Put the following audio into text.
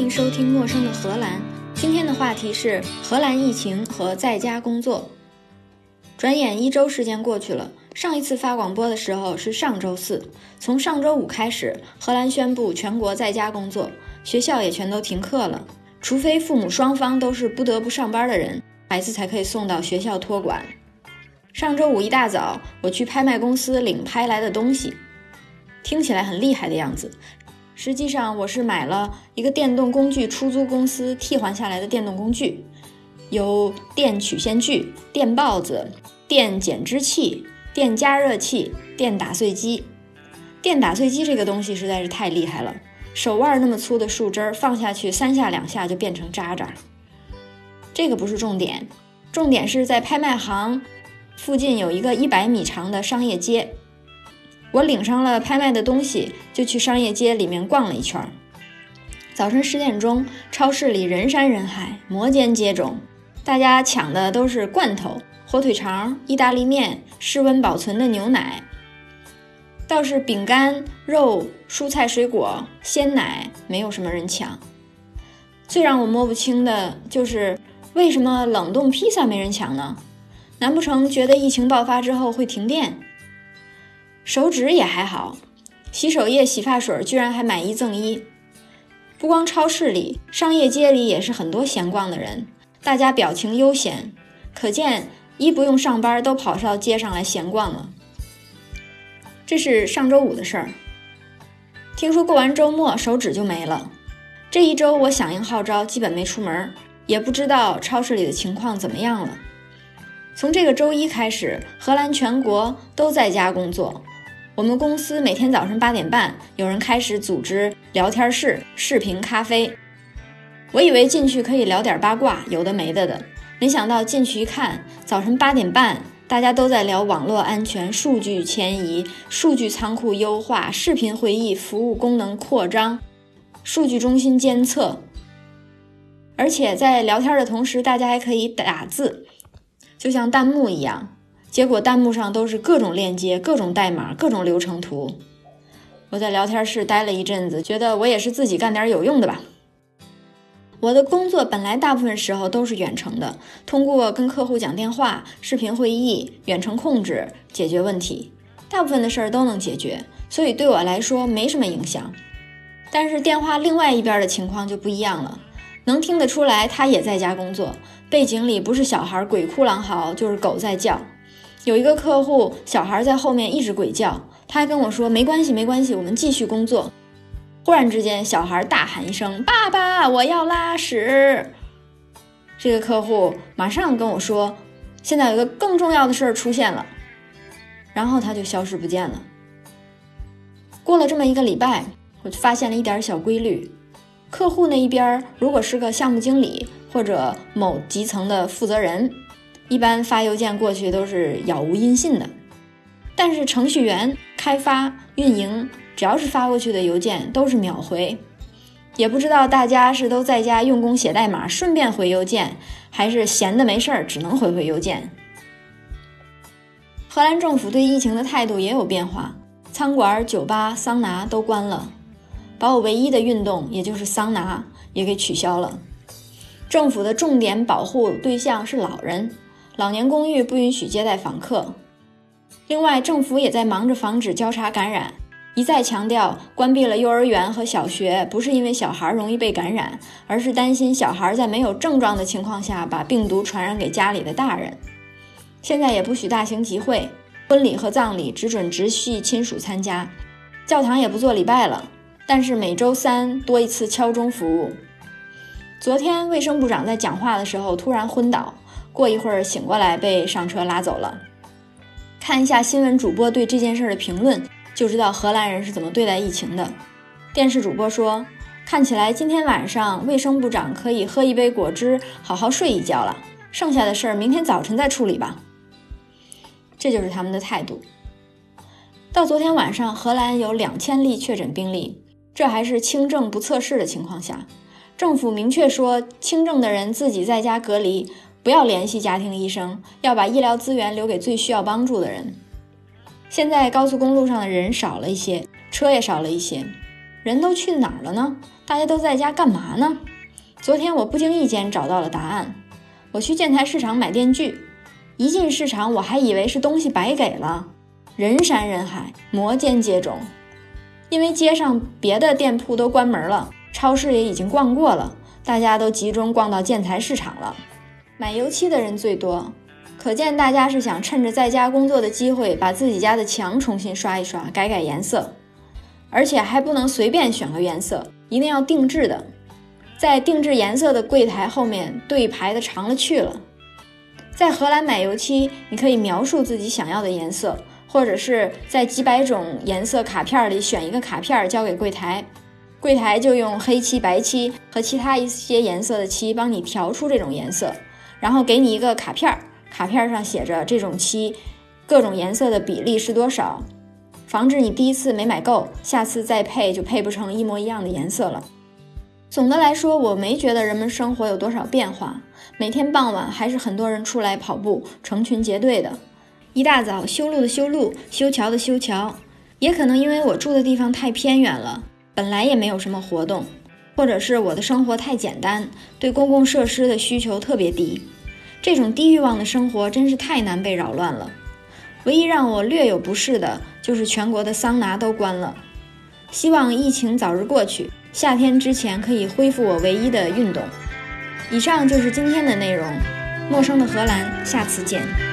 欢迎收听《陌生的荷兰》。今天的话题是荷兰疫情和在家工作。转眼一周时间过去了，上一次发广播的时候是上周四。从上周五开始，荷兰宣布全国在家工作，学校也全都停课了，除非父母双方都是不得不上班的人，孩子才可以送到学校托管。上周五一大早，我去拍卖公司领拍来的东西，听起来很厉害的样子。实际上，我是买了一个电动工具出租公司替换下来的电动工具，有电曲线锯、电刨子、电剪枝器、电加热器、电打碎机。电打碎机这个东西实在是太厉害了，手腕那么粗的树枝放下去，三下两下就变成渣渣。这个不是重点，重点是在拍卖行附近有一个一百米长的商业街。我领上了拍卖的东西，就去商业街里面逛了一圈。早晨十点钟，超市里人山人海，摩肩接踵，大家抢的都是罐头、火腿肠、意大利面、室温保存的牛奶。倒是饼干、肉、蔬菜、水果、鲜奶，没有什么人抢。最让我摸不清的就是，为什么冷冻披萨没人抢呢？难不成觉得疫情爆发之后会停电？手纸也还好，洗手液、洗发水居然还买一赠一。不光超市里，商业街里也是很多闲逛的人，大家表情悠闲，可见一不用上班都跑到街上来闲逛了。这是上周五的事儿。听说过完周末手纸就没了，这一周我响应号召，基本没出门，也不知道超市里的情况怎么样了。从这个周一开始，荷兰全国都在家工作。我们公司每天早上八点半，有人开始组织聊天室、视频咖啡。我以为进去可以聊点八卦，有的没的的，没想到进去一看，早晨八点半，大家都在聊网络安全、数据迁移、数据仓库优化、视频会议服务功能扩张、数据中心监测。而且在聊天的同时，大家还可以打字，就像弹幕一样。结果弹幕上都是各种链接、各种代码、各种流程图。我在聊天室待了一阵子，觉得我也是自己干点有用的吧。我的工作本来大部分时候都是远程的，通过跟客户讲电话、视频会议、远程控制解决问题，大部分的事儿都能解决，所以对我来说没什么影响。但是电话另外一边的情况就不一样了，能听得出来他也在家工作，背景里不是小孩鬼哭狼嚎，就是狗在叫。有一个客户，小孩在后面一直鬼叫，他还跟我说：“没关系，没关系，我们继续工作。”忽然之间，小孩大喊一声：“爸爸，我要拉屎！”这个客户马上跟我说：“现在有一个更重要的事儿出现了。”然后他就消失不见了。过了这么一个礼拜，我就发现了一点小规律：客户那一边如果是个项目经理或者某基层的负责人。一般发邮件过去都是杳无音信的，但是程序员、开发、运营，只要是发过去的邮件都是秒回。也不知道大家是都在家用功写代码，顺便回邮件，还是闲的没事儿只能回回邮件。荷兰政府对疫情的态度也有变化，餐馆、酒吧、桑拿都关了，把我唯一的运动，也就是桑拿，也给取消了。政府的重点保护对象是老人。老年公寓不允许接待访客。另外，政府也在忙着防止交叉感染，一再强调关闭了幼儿园和小学，不是因为小孩容易被感染，而是担心小孩在没有症状的情况下把病毒传染给家里的大人。现在也不许大型集会、婚礼和葬礼，只准直系亲属参加。教堂也不做礼拜了，但是每周三多一次敲钟服务。昨天卫生部长在讲话的时候突然昏倒。过一会儿醒过来，被上车拉走了。看一下新闻主播对这件事的评论，就知道荷兰人是怎么对待疫情的。电视主播说：“看起来今天晚上卫生部长可以喝一杯果汁，好好睡一觉了。剩下的事儿明天早晨再处理吧。”这就是他们的态度。到昨天晚上，荷兰有两千例确诊病例，这还是轻症不测试的情况下。政府明确说，轻症的人自己在家隔离。不要联系家庭医生，要把医疗资源留给最需要帮助的人。现在高速公路上的人少了一些，车也少了一些，人都去哪儿了呢？大家都在家干嘛呢？昨天我不经意间找到了答案。我去建材市场买电锯，一进市场我还以为是东西白给了，人山人海，摩肩接踵。因为街上别的店铺都关门了，超市也已经逛过了，大家都集中逛到建材市场了。买油漆的人最多，可见大家是想趁着在家工作的机会，把自己家的墙重新刷一刷，改改颜色。而且还不能随便选个颜色，一定要定制的。在定制颜色的柜台后面对排的长了去了。在荷兰买油漆，你可以描述自己想要的颜色，或者是在几百种颜色卡片里选一个卡片交给柜台，柜台就用黑漆、白漆和其他一些颜色的漆帮你调出这种颜色，然后给你一个卡片儿，卡片上写着这种漆各种颜色的比例是多少。防止你第一次没买够，下次再配就配不成一模一样的颜色了。总的来说，我没觉得人们生活有多少变化。每天傍晚还是很多人出来跑步，成群结队的。一大早修路的修路，修桥的修桥。也可能因为我住的地方太偏远了，本来也没有什么活动，或者是我的生活太简单，对公共设施的需求特别低。这种低欲望的生活真是太难被扰乱了。唯一让我略有不适的就是全国的桑拿都关了，希望疫情早日过去，夏天之前可以恢复我唯一的运动。以上就是今天的内容，陌生的荷兰，下次见。